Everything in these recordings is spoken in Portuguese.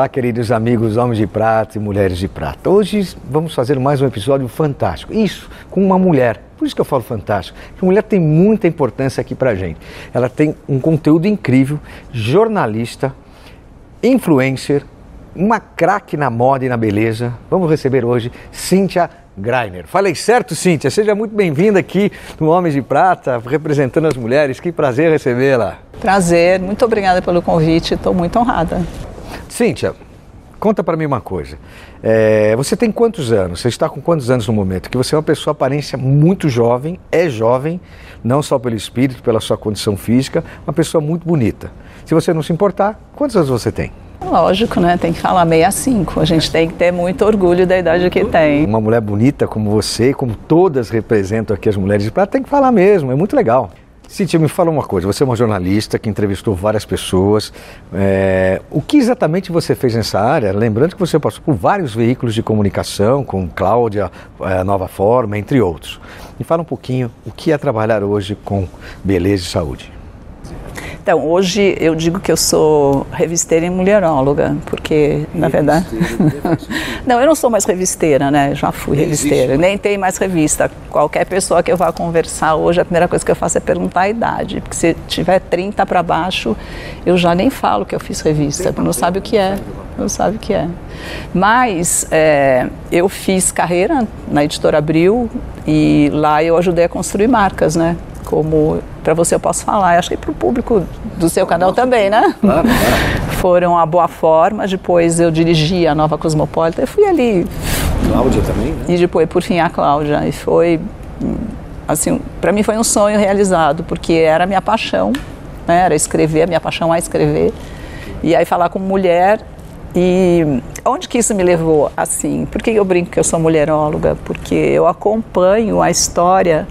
Olá, queridos amigos, homens de prata e mulheres de prata. Hoje vamos fazer mais um episódio fantástico. Isso, com uma mulher. Por isso que eu falo fantástico. A mulher tem muita importância aqui pra gente. Ela tem um conteúdo incrível, jornalista, influencer, uma craque na moda e na beleza. Vamos receber hoje Cíntia Greiner. Falei certo, Cíntia? Seja muito bem-vinda aqui no Homens de Prata, representando as mulheres. Que prazer recebê-la. Prazer, muito obrigada pelo convite, estou muito honrada. Cíntia, conta para mim uma coisa. É, você tem quantos anos? Você está com quantos anos no momento? Que você é uma pessoa aparência muito jovem, é jovem, não só pelo espírito, pela sua condição física, uma pessoa muito bonita. Se você não se importar, quantos anos você tem? Lógico, né? Tem que falar 65. A gente tem que ter muito orgulho da idade que tem. Uma mulher bonita como você, como todas representam aqui as mulheres de prata, tem que falar mesmo, é muito legal. Cíntia, me fala uma coisa. Você é uma jornalista que entrevistou várias pessoas. É, o que exatamente você fez nessa área? Lembrando que você passou por vários veículos de comunicação, com Cláudia, é, Nova Forma, entre outros. Me fala um pouquinho o que é trabalhar hoje com beleza e saúde. Então, hoje eu digo que eu sou revisteira e mulheróloga, porque, na verdade. não, eu não sou mais revisteira, né? Já fui Nem revisteira. Existe. Nem tem mais revista. Qualquer pessoa que eu vá conversar hoje, a primeira coisa que eu faço é perguntar a idade. Porque se tiver 30 para baixo, eu já nem falo que eu fiz revista, não sabe o que é. Não sabe o que é. Mas é, eu fiz carreira na editora Abril e lá eu ajudei a construir marcas, né? Como para você eu posso falar, acho que para o público do seu canal também, né? Claro, claro. Foram a Boa Forma, depois eu dirigi a Nova Cosmopolita, eu fui ali. Cláudia também, né? E depois, por fim, a Cláudia. E foi, assim, para mim foi um sonho realizado, porque era a minha paixão, né? Era escrever, a minha paixão é escrever. E aí falar com mulher e onde que isso me levou? Assim, por que eu brinco que eu sou mulheróloga? Porque eu acompanho a história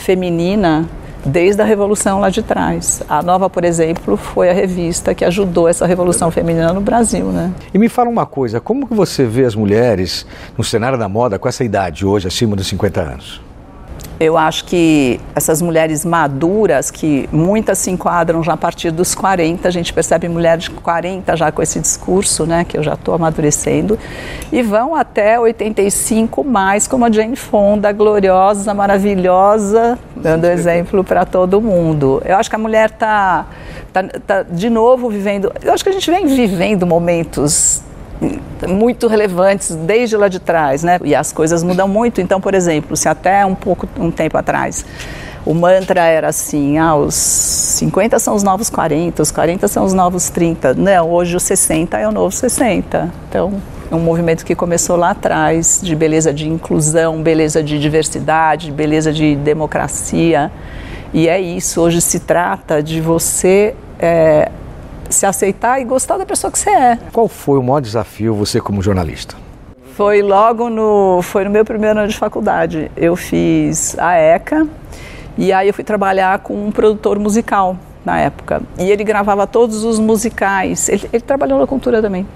feminina desde a revolução lá de trás. A Nova, por exemplo, foi a revista que ajudou essa revolução feminina no Brasil, né? E me fala uma coisa, como que você vê as mulheres no cenário da moda com essa idade hoje, acima dos 50 anos? Eu acho que essas mulheres maduras, que muitas se enquadram já a partir dos 40, a gente percebe mulheres de 40 já com esse discurso, né, que eu já estou amadurecendo, e vão até 85 mais, como a Jane Fonda, gloriosa, maravilhosa, dando exemplo para todo mundo. Eu acho que a mulher está tá, tá de novo vivendo, eu acho que a gente vem vivendo momentos muito relevantes desde lá de trás, né? E as coisas mudam muito. Então, por exemplo, se até um pouco um tempo atrás o mantra era assim, ah, os 50 são os novos 40, os 40 são os novos 30. Não, hoje os 60 é o novo 60. Então, é um movimento que começou lá atrás, de beleza de inclusão, beleza de diversidade, beleza de democracia. E é isso, hoje se trata de você é, se aceitar e gostar da pessoa que você é. Qual foi o maior desafio você como jornalista? Foi logo no, foi no meu primeiro ano de faculdade. Eu fiz a ECA e aí eu fui trabalhar com um produtor musical na época. E ele gravava todos os musicais. Ele, ele trabalhou na cultura também.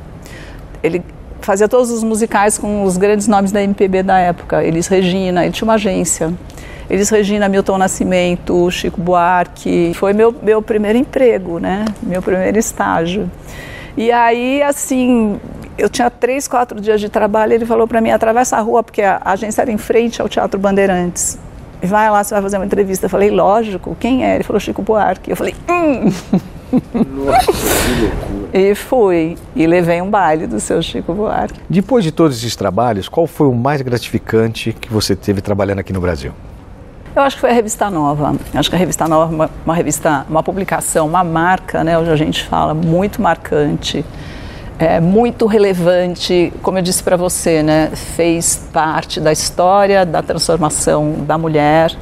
Ele fazia todos os musicais com os grandes nomes da MPB da época. Elis Regina, ele tinha uma agência. Eles Regina, Milton Nascimento, Chico Buarque. Foi meu, meu primeiro emprego, né? Meu primeiro estágio. E aí, assim, eu tinha três, quatro dias de trabalho. Ele falou para mim: atravessa a rua, porque a agência era em frente ao Teatro Bandeirantes. E vai lá, você vai fazer uma entrevista. Eu falei: lógico, quem é? Ele falou: Chico Buarque. Eu falei: hum. Nossa, que loucura. E fui. E levei um baile do seu Chico Buarque. Depois de todos esses trabalhos, qual foi o mais gratificante que você teve trabalhando aqui no Brasil? Eu acho que foi a Revista Nova. Acho que a Revista Nova é uma, uma revista, uma publicação, uma marca, né? Hoje a gente fala, muito marcante, é, muito relevante. Como eu disse para você, né? Fez parte da história da transformação da mulher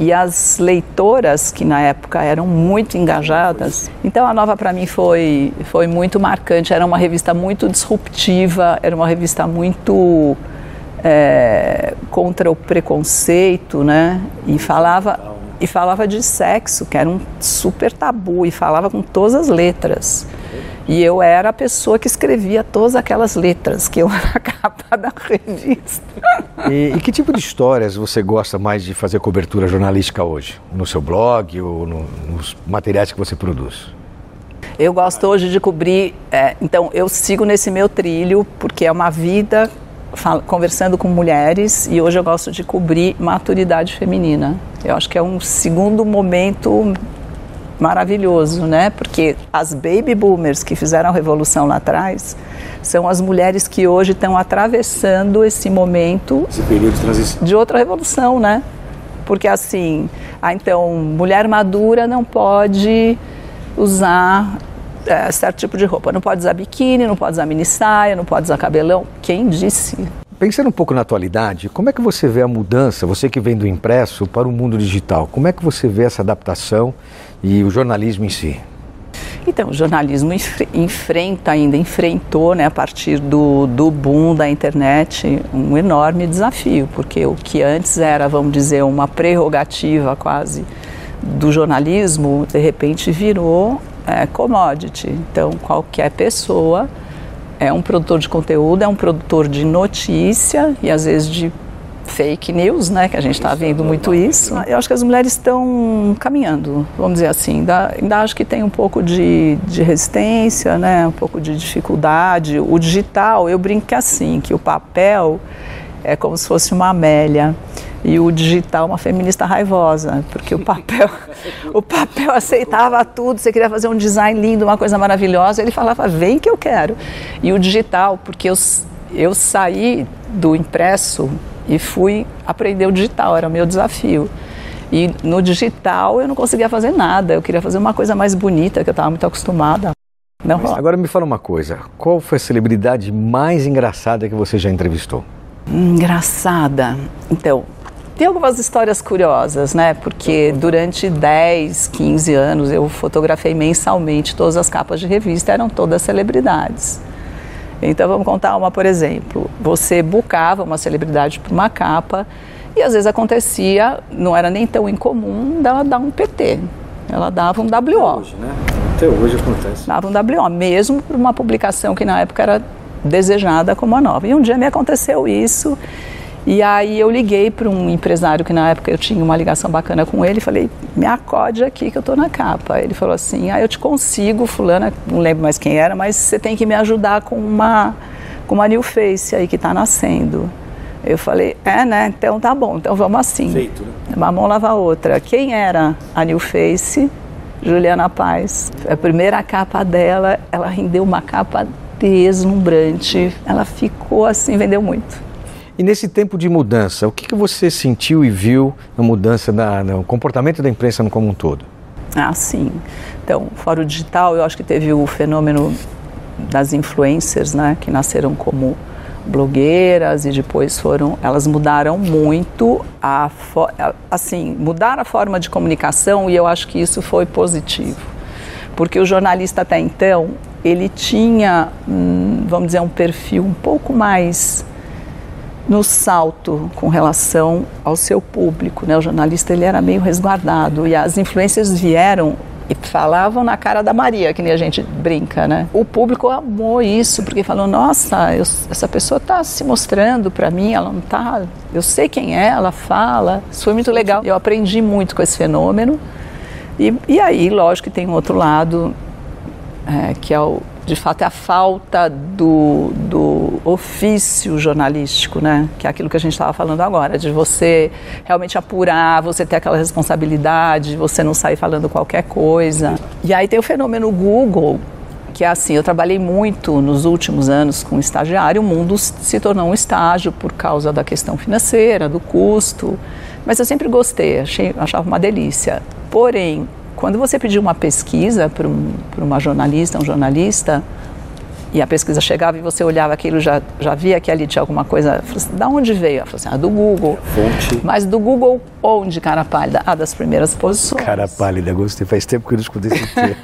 e as leitoras que na época eram muito engajadas. Então a Nova para mim foi foi muito marcante. Era uma revista muito disruptiva. Era uma revista muito é, contra o preconceito, né? E falava e falava de sexo, que era um super tabu, e falava com todas as letras. E eu era a pessoa que escrevia todas aquelas letras que eu era a capa da revista. E, e, que tipo de histórias você gosta mais de fazer cobertura jornalística hoje? No seu blog ou no, nos materiais que você produz? Eu gosto hoje de cobrir. É, então, eu sigo nesse meu trilho, porque é uma vida conversando com mulheres e hoje eu gosto de cobrir maturidade feminina. Eu acho que é um segundo momento maravilhoso, né? Porque as baby boomers que fizeram a revolução lá atrás são as mulheres que hoje estão atravessando esse momento esse período de transição de outra revolução, né? Porque assim, ah, então mulher madura não pode usar é, certo tipo de roupa. Não pode usar biquíni, não pode usar mini saia, não pode usar cabelão. Quem disse? Pensando um pouco na atualidade, como é que você vê a mudança, você que vem do impresso para o mundo digital, como é que você vê essa adaptação e o jornalismo em si? Então, o jornalismo enfrenta ainda, enfrentou, né, a partir do, do boom da internet, um enorme desafio, porque o que antes era, vamos dizer, uma prerrogativa quase do jornalismo, de repente virou é, commodity. Então, qualquer pessoa é um produtor de conteúdo, é um produtor de notícia e às vezes de fake news, né? Que a gente está vendo muito isso. Eu acho que as mulheres estão caminhando, vamos dizer assim. Ainda, ainda acho que tem um pouco de, de resistência, né? Um pouco de dificuldade. O digital, eu brinco é assim, que o papel é como se fosse uma Amélia e o digital uma feminista raivosa, porque o papel, o papel aceitava tudo, você queria fazer um design lindo, uma coisa maravilhosa, ele falava, vem que eu quero. E o digital, porque eu, eu saí do impresso e fui aprender o digital, era o meu desafio. E no digital eu não conseguia fazer nada, eu queria fazer uma coisa mais bonita, que eu estava muito acostumada. Não Agora me fala uma coisa, qual foi a celebridade mais engraçada que você já entrevistou? Engraçada. Então, tem algumas histórias curiosas, né? Porque durante 10, 15 anos eu fotografei mensalmente todas as capas de revista, eram todas celebridades. Então vamos contar uma, por exemplo. Você bucava uma celebridade para uma capa e às vezes acontecia, não era nem tão incomum, dela dar um PT. Ela dava um WO. Até hoje, né? Até hoje acontece. Dava um WO, mesmo para uma publicação que na época era desejada como a nova. E um dia me aconteceu isso e aí eu liguei para um empresário que na época eu tinha uma ligação bacana com ele, falei, me acode aqui que eu estou na capa. Ele falou assim, ah, eu te consigo, fulana, não lembro mais quem era, mas você tem que me ajudar com uma, com uma new face aí que está nascendo. Eu falei, é, né? Então tá bom, então vamos assim. Feito, né? Uma mão lava a outra. Quem era a new face? Juliana Paz. A primeira capa dela, ela rendeu uma capa deslumbrante. Ela ficou assim, vendeu muito. E nesse tempo de mudança, o que, que você sentiu e viu na mudança no comportamento da imprensa no como um todo? Ah, sim. Então, fora o digital, eu acho que teve o fenômeno das influencers, né, que nasceram como blogueiras e depois foram, elas mudaram muito a, assim, mudaram a forma de comunicação e eu acho que isso foi positivo. Porque o jornalista até então, ele tinha, hum, vamos dizer, um perfil um pouco mais no salto com relação ao seu público. Né? O jornalista ele era meio resguardado e as influências vieram e falavam na cara da Maria, que nem a gente brinca, né? O público amou isso, porque falou: nossa, eu, essa pessoa está se mostrando para mim, ela não está. Eu sei quem é, ela fala. Isso foi muito legal. Eu aprendi muito com esse fenômeno. E, e aí, lógico que tem um outro lado, é, que é o de fato, é a falta do, do ofício jornalístico, né? Que é aquilo que a gente estava falando agora, de você realmente apurar, você ter aquela responsabilidade, você não sair falando qualquer coisa. E aí tem o fenômeno Google, que é assim, eu trabalhei muito nos últimos anos com estagiário, o mundo se tornou um estágio por causa da questão financeira, do custo, mas eu sempre gostei, achei, achava uma delícia. Porém, quando você pediu uma pesquisa para um, uma jornalista, um jornalista, e a pesquisa chegava e você olhava aquilo, já, já via que ali tinha alguma coisa. Assim, da onde veio? Ela falou assim, ah, do Google. Fonte. Mas do Google onde, cara pálida? Ah, das primeiras posições. Cara pálida, gostei. Faz tempo que eu não escutei esse termo.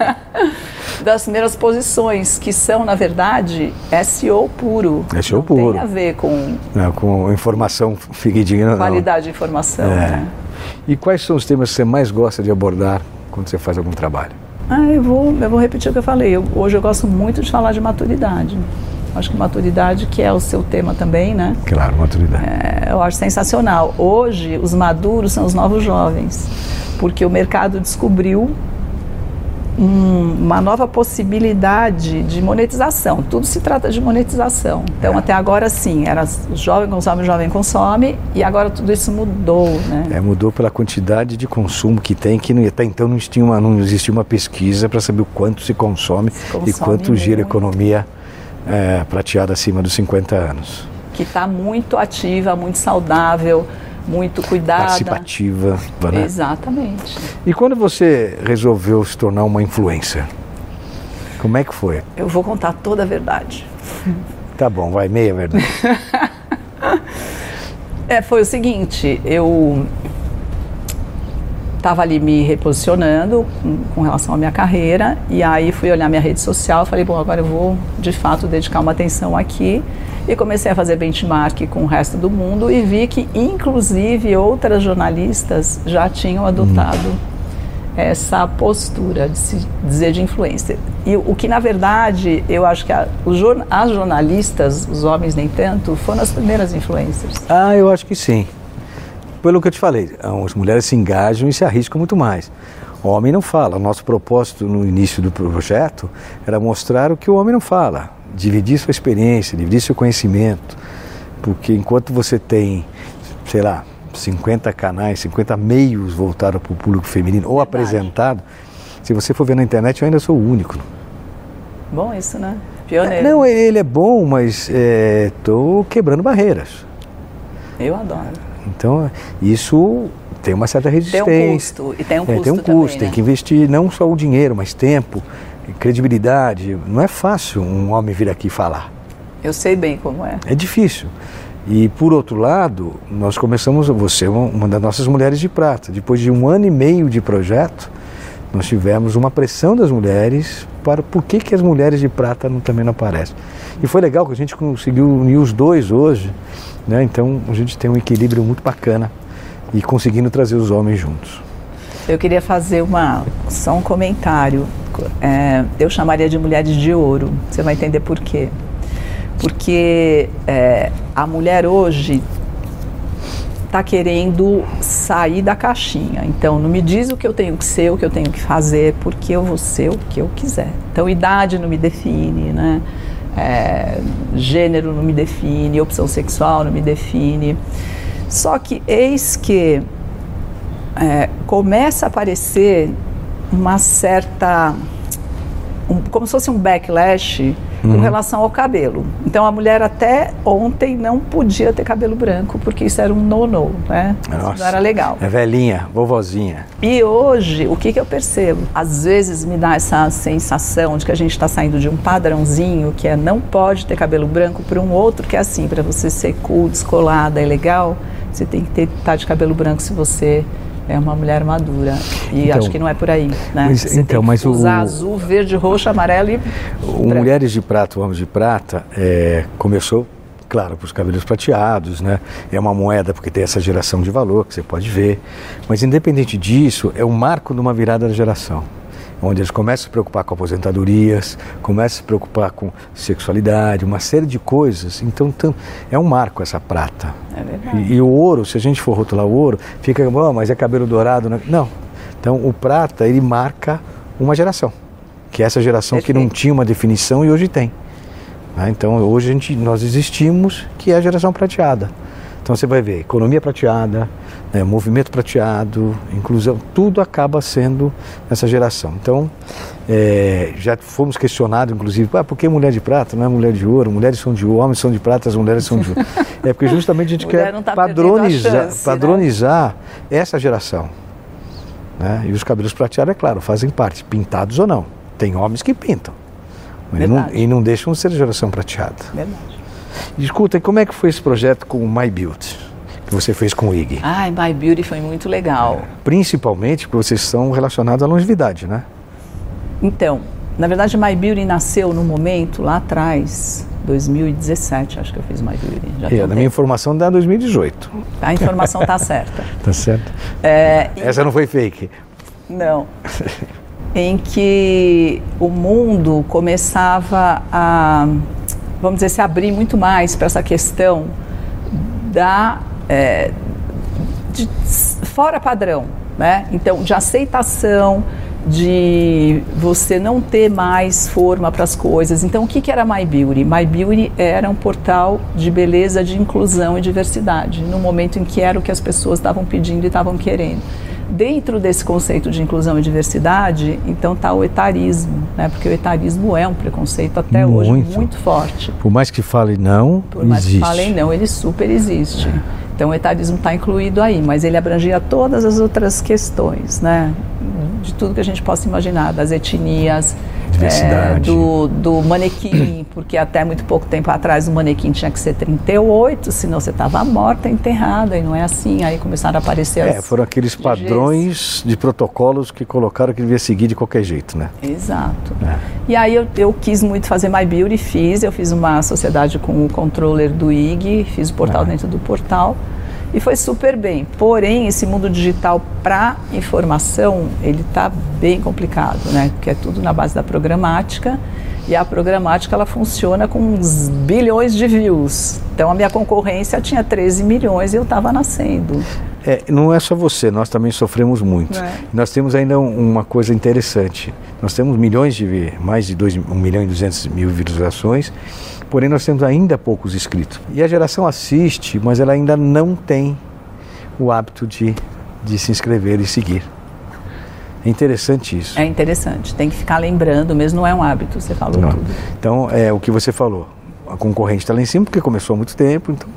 das primeiras posições, que são, na verdade, SEO puro. SEO não puro. tem a ver com... Não, com informação fidedigna, Qualidade de informação, é. né? E quais são os temas que você mais gosta de abordar quando você faz algum trabalho? Ah, eu vou, eu vou repetir o que eu falei. Eu, hoje eu gosto muito de falar de maturidade. Acho que maturidade, que é o seu tema também, né? Claro, maturidade. É, eu acho sensacional. Hoje, os maduros são os novos jovens, porque o mercado descobriu um, uma nova possibilidade de monetização. Tudo se trata de monetização. Então, é. até agora, sim, era jovem consome, jovem consome, e agora tudo isso mudou. Né? É, mudou pela quantidade de consumo que tem, que até então não existia uma, não existia uma pesquisa para saber o quanto se consome, se consome e quanto muito. gira a economia é, prateada acima dos 50 anos. Que está muito ativa, muito saudável muito cuidada. Participativa. Né? Exatamente. E quando você resolveu se tornar uma influencer? Como é que foi? Eu vou contar toda a verdade. Tá bom, vai, meia verdade. é, foi o seguinte, eu estava ali me reposicionando com, com, relação à minha carreira e aí fui olhar minha rede social, falei, bom, agora eu vou de fato dedicar uma atenção aqui e comecei a fazer benchmark com o resto do mundo e vi que, inclusive, outras jornalistas já tinham adotado hum. essa postura de se dizer de influencer. E o que, na verdade, eu acho que a, jorn as jornalistas, os homens nem tanto, foram as primeiras influencers. Ah, eu acho que sim. Pelo que eu te falei, as mulheres se engajam e se arriscam muito mais. O homem não fala. Nosso propósito no início do projeto era mostrar o que o homem não fala dividir sua experiência, dividir seu conhecimento, porque enquanto você tem, sei lá, 50 canais, 50 meios voltados para o público feminino ou Verdade. apresentado, se você for ver na internet, eu ainda sou o único. Bom isso, né? Pioneiro. Não, ele é bom, mas estou é, quebrando barreiras. Eu adoro. Então, isso tem uma certa resistência. Tem um custo. E tem um custo. É, tem um custo, também, tem né? que investir não só o dinheiro, mas tempo credibilidade. Não é fácil um homem vir aqui falar. Eu sei bem como é. É difícil. E por outro lado, nós começamos, você é uma das nossas mulheres de prata. Depois de um ano e meio de projeto, nós tivemos uma pressão das mulheres para por que, que as mulheres de prata não, também não aparecem. E foi legal que a gente conseguiu unir os dois hoje, né? então a gente tem um equilíbrio muito bacana e conseguindo trazer os homens juntos. Eu queria fazer uma, só um comentário. É, eu chamaria de mulheres de ouro. Você vai entender por quê. Porque é, a mulher hoje está querendo sair da caixinha. Então, não me diz o que eu tenho que ser, o que eu tenho que fazer, porque eu vou ser o que eu quiser. Então, idade não me define, né? É, gênero não me define, opção sexual não me define. Só que eis que é, começa a aparecer uma certa. Um, como se fosse um backlash uhum. com relação ao cabelo. Então a mulher até ontem não podia ter cabelo branco, porque isso era um no-no, né? Nossa, isso não era legal. É velhinha, vovozinha. E hoje, o que, que eu percebo? Às vezes me dá essa sensação de que a gente está saindo de um padrãozinho que é não pode ter cabelo branco para um outro que é assim, para você ser cool, descolada e legal, você tem que ter, estar tá de cabelo branco se você é uma mulher madura. E então, acho que não é por aí, né? Mas, Você então, mas usar o, azul, verde, roxo, amarelo e. O branco. Mulheres de Prata, o Homem de Prata, é, começou, claro, para os cabelos prateados, né? É uma moeda porque tem essa geração de valor que você pode ver. Mas independente disso, é um marco de uma virada da geração. Onde eles começam a se preocupar com aposentadorias, começam a se preocupar com sexualidade, uma série de coisas. Então é um marco essa prata. É verdade. E, e o ouro, se a gente for rotular o ouro, fica, "Ah, mas é cabelo dourado. Né? Não. Então o prata, ele marca uma geração, que é essa geração que não tinha uma definição e hoje tem. né? Então hoje a gente, nós existimos, que é a geração prateada. Então você vai ver economia prateada, né, movimento prateado, inclusão, tudo acaba sendo essa geração. Então é, já fomos questionados, inclusive, ah, por que mulher de prata, não é mulher de ouro? Mulheres são de ouro, homens são de prata, as mulheres são de ouro. É porque justamente a gente quer tá padronizar, chance, né? padronizar essa geração. né? E os cabelos prateados, é claro, fazem parte, pintados ou não. Tem homens que pintam. E não, e não deixam de ser geração prateada. Verdade. Escuta, e como é que foi esse projeto com o My Build, que você fez com o IG? Ai, My Beauty foi muito legal. Principalmente porque vocês são relacionados à longevidade, né? Então, na verdade, My Beauty nasceu no momento lá atrás, 2017, acho que eu fiz My Beauty. Já tem E um a minha informação dá 2018. A informação tá certa. Tá certo? É, e- Essa não foi fake. Não. em que o mundo começava a, vamos dizer, se abrir muito mais para essa questão da é, de fora padrão, né? Então, de aceitação, de você não ter mais forma para as coisas. Então, o que, que era My Beauty? My Beauty era um portal de beleza, de inclusão e diversidade, no momento em que era o que as pessoas estavam pedindo e estavam querendo. Dentro desse conceito de inclusão e diversidade, então está o etarismo, né? porque o etarismo é um preconceito até hoje Muito. muito forte. Por mais que fale não, Por mais existe. que falem não, ele super existe. Então o etarismo está incluído aí, mas ele abrangia todas as outras questões, né? De tudo que a gente possa imaginar, das etnias, é, do, do manequim, porque até muito pouco tempo atrás o manequim tinha que ser 38, senão você estava morta, enterrada, e não é assim. Aí começaram a aparecer É, as foram aqueles padrões de protocolos que colocaram que devia seguir de qualquer jeito, né? Exato. É. E aí eu, eu quis muito fazer My Beauty, fiz, eu fiz uma sociedade com o controller do IG, fiz o portal Ah. dentro do portal e foi super bem. Porém, esse mundo digital para informação, ele está bem complicado, né? Porque é tudo na base da programática e a programática ela funciona com uns bilhões de views. Então a minha concorrência tinha 13 milhões e eu estava nascendo. É, não é só você, nós também sofremos muito. É. Nós temos ainda um- uma coisa interessante. Nós temos milhões de, mais de 2, 1 milhão e 200 mil visualizações, porém nós temos ainda poucos inscritos. E a geração assiste, mas ela ainda não tem o hábito de, de se inscrever e seguir. É interessante isso. É interessante, tem que ficar lembrando, mesmo não é um hábito, você falou Não. tudo. Então, é o que você falou. A concorrente está lá em cima porque começou há muito tempo. Então,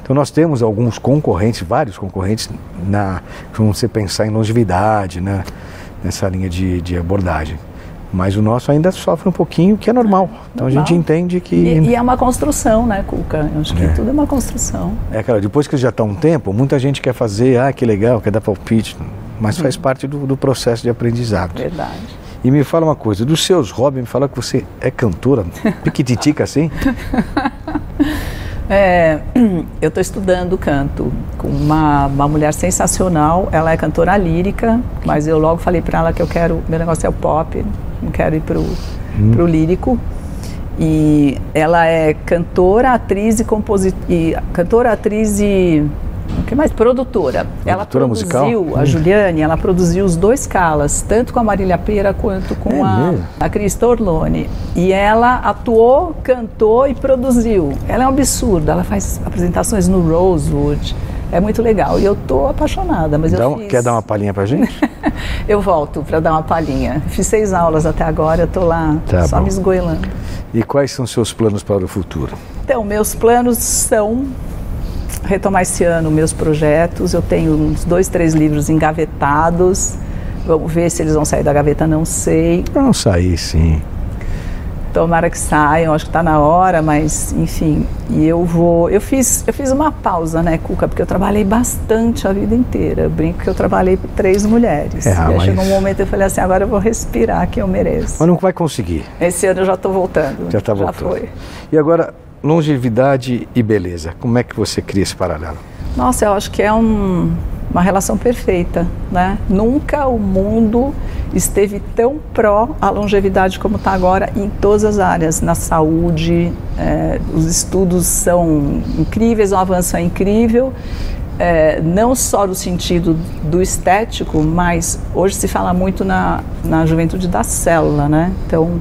então nós temos alguns concorrentes, vários concorrentes, na, quando você pensar em longevidade, né, nessa linha de, de abordagem. Mas o nosso ainda sofre um pouquinho, que é normal. Então a Normal. gente entende que. E, e é uma construção, né, Cuca? Eu acho que É. tudo é uma construção. É, cara, depois que já está um tempo, muita gente quer fazer, ah, que legal, quer dar palpite, mas faz parte do, do processo de aprendizado. Verdade. E me fala uma coisa, dos seus hobbies, me fala que você é cantora, piquititica assim? É, eu estou estudando canto com uma, uma mulher sensacional. Ela é cantora lírica, mas eu logo falei para ela que eu quero. Meu negócio é o pop, não quero ir pro, pro lírico. E ela é cantora, atriz e compositora. Cantora, atriz e. O que mais? Produtora. ela Produtora musical? produziu, a Juliane, ela produziu os dois calas, tanto com a Marília Pera quanto com É a, mesmo? a Crista Orlone. E ela atuou, cantou e produziu. Ela é um absurdo, ela faz apresentações no Rosewood. É muito legal. E eu tô apaixonada, mas Dá eu um- fiz. Quer dar uma palhinha pra gente? Eu volto para dar uma palhinha. Fiz seis aulas até agora, eu tô lá Tá só bom. me esgoelando. E quais são seus planos para o futuro? Então, meus planos são retomar esse ano meus projetos. Eu tenho uns dois, três livros engavetados. Vamos ver se eles vão sair da gaveta, não sei. Vão sair, sim. Tomara que saiam, acho que está na hora, mas enfim. E eu vou. Eu fiz, eu fiz uma pausa, né, Cuca? Porque eu trabalhei bastante a vida inteira. Eu brinco que eu trabalhei com três mulheres. É, e mas- chegou um momento que eu falei assim: agora eu vou respirar, que eu mereço. Mas não vai conseguir. Esse ano eu já estou voltando. Já está voltando. Já foi. E agora, longevidade e beleza. Como é que você cria esse paralelo? Nossa, eu acho que é um, uma relação perfeita, né? Nunca o mundo esteve tão pró a longevidade como está agora em todas as áreas, na saúde, é, os estudos são incríveis, o avanço é incrível, é, não só no sentido do estético, mas hoje se fala muito na, na juventude da célula, né? Então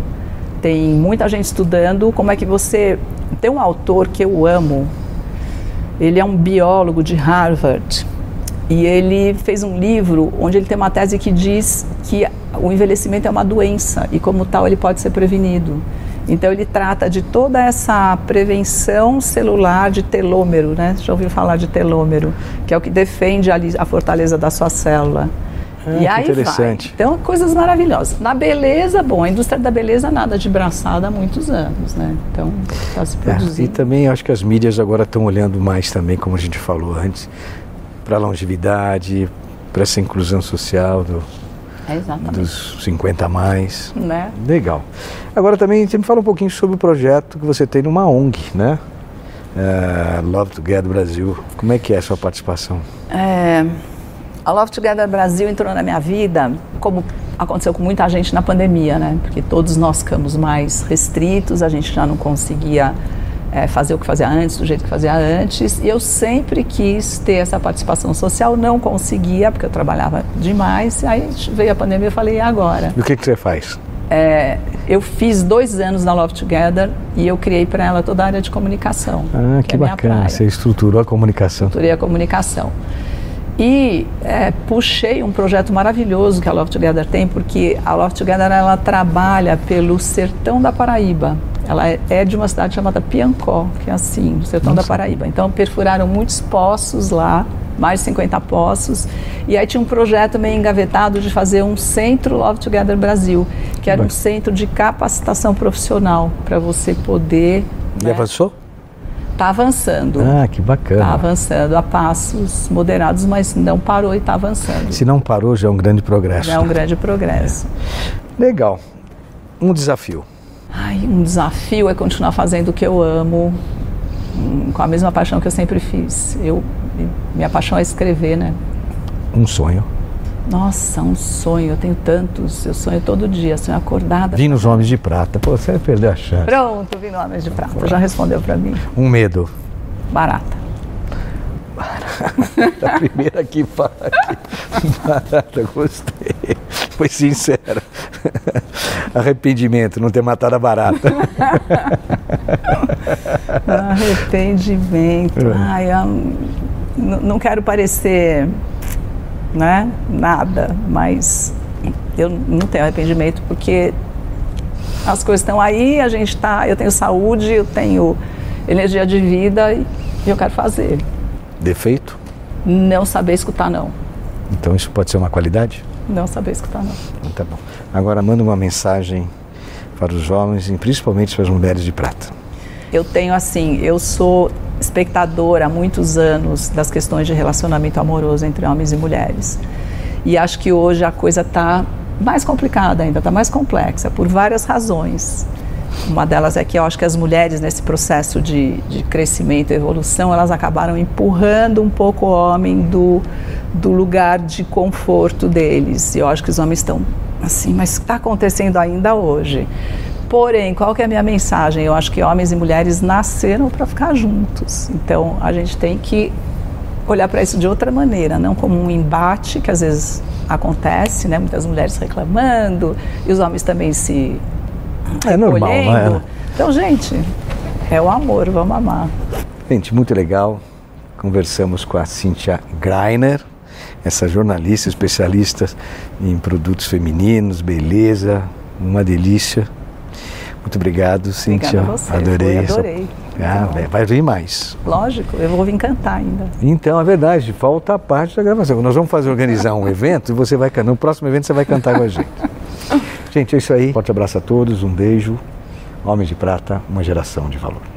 tem muita gente estudando como é que você tem um autor que eu amo, ele é um biólogo de Harvard e ele fez um livro onde ele tem uma tese que diz que o envelhecimento é uma doença e, como tal, ele pode ser prevenido. Então, ele trata de toda essa prevenção celular de telômero, né? Já ouviu falar de telômero, que é o que defende a, a fortaleza da sua célula. Ah, e aí interessante. Vai. Então, coisas maravilhosas. Na beleza, bom, a indústria da beleza nada de braçada há muitos anos, né? Então, está se produzindo. É, e também acho que as mídias agora estão olhando mais também, como a gente falou antes, para a longevidade, para essa inclusão social do, é dos 50 a mais. Né? Legal. Agora também você me fala um pouquinho sobre o projeto que você tem numa ONG, né? Uh, Love Together Brasil. Como é que é a sua participação? É, a Love Together Brasil entrou na minha vida como aconteceu com muita gente na pandemia, né? Porque todos nós ficamos mais restritos, a gente já não conseguia é, fazer o que fazia antes, do jeito que fazia antes. E eu sempre quis ter essa participação social, não conseguia, porque eu trabalhava demais. Aí veio a pandemia e eu falei, e agora? E o que, que você faz? É, eu fiz dois anos na Love Together e eu criei para ela toda a área de comunicação. Ah, que, que é bacana. Você estruturou a comunicação. Estruturei a comunicação. E é, puxei um projeto maravilhoso que a Love Together tem, porque a Love Together ela trabalha pelo sertão da Paraíba. Ela é, é de uma cidade chamada Piancó, que é assim, no sertão Nossa. da Paraíba. Então perfuraram muitos poços lá, mais de 50 poços. E aí tinha um projeto meio engavetado de fazer um centro Love Together Brasil, que era um centro de capacitação profissional para você poder. E né, avançou? Está avançando. Ah, que bacana. Está avançando a passos moderados, mas não parou e está avançando. Se não parou, já é um grande progresso. Já é um grande progresso. É. Legal. Um desafio. Ai, um desafio é continuar fazendo o que eu amo, hum, com a mesma paixão que eu sempre fiz. Eu, minha paixão é escrever, né? Um sonho. Nossa, um sonho, eu tenho tantos, eu sonho todo dia, sonho acordada. Vi nos Homens de Prata, pô, você vai perder a chance. Pronto, vi nos Homens de Prata, já respondeu para mim. Um medo. Barata. Barata, a primeira que fala aqui. Barata, gostei. Foi sincera. Arrependimento, não ter matado a barata. Arrependimento. É. Ai, eu não quero parecer né? Nada, mas eu não tenho arrependimento porque as coisas estão aí, a gente está, eu tenho saúde, eu tenho energia de vida e eu quero fazer. Defeito? Não saber escutar não. Então isso pode ser uma qualidade? Não saber escutar não. Então, tá bom. Agora manda uma mensagem para os jovens e principalmente para as mulheres de prata. Eu tenho assim, eu sou espectadora há muitos anos das questões de relacionamento amoroso entre homens e mulheres. E acho que hoje a coisa está mais complicada ainda, está mais complexa, por várias razões. Uma delas é que eu acho que as mulheres, nesse processo de, de crescimento e evolução, elas acabaram empurrando um pouco o homem do, do lugar de conforto deles. E eu acho que os homens estão assim, mas está acontecendo ainda hoje. Porém, qual que é a minha mensagem? Eu acho que homens e mulheres nasceram para ficar juntos. Então, a gente tem que olhar para isso de outra maneira, não como um embate que às vezes acontece, né? Muitas mulheres reclamando e os homens também se é normal, não é? Então, gente, é o amor, vamos amar. Gente, muito legal. Conversamos com a Cíntia Greiner, essa jornalista especialista em produtos femininos, beleza, uma delícia. Muito obrigado, Cíntia. Adorei. adorei. Ah, vai vir mais. Lógico, eu vou vir cantar ainda. Então, é verdade, falta a parte da gravação. Nós vamos fazer organizar um evento e você vai no próximo evento você vai cantar com a gente. gente, é isso aí. Forte abraço a todos, um beijo. Homens de Prata, uma geração de valor.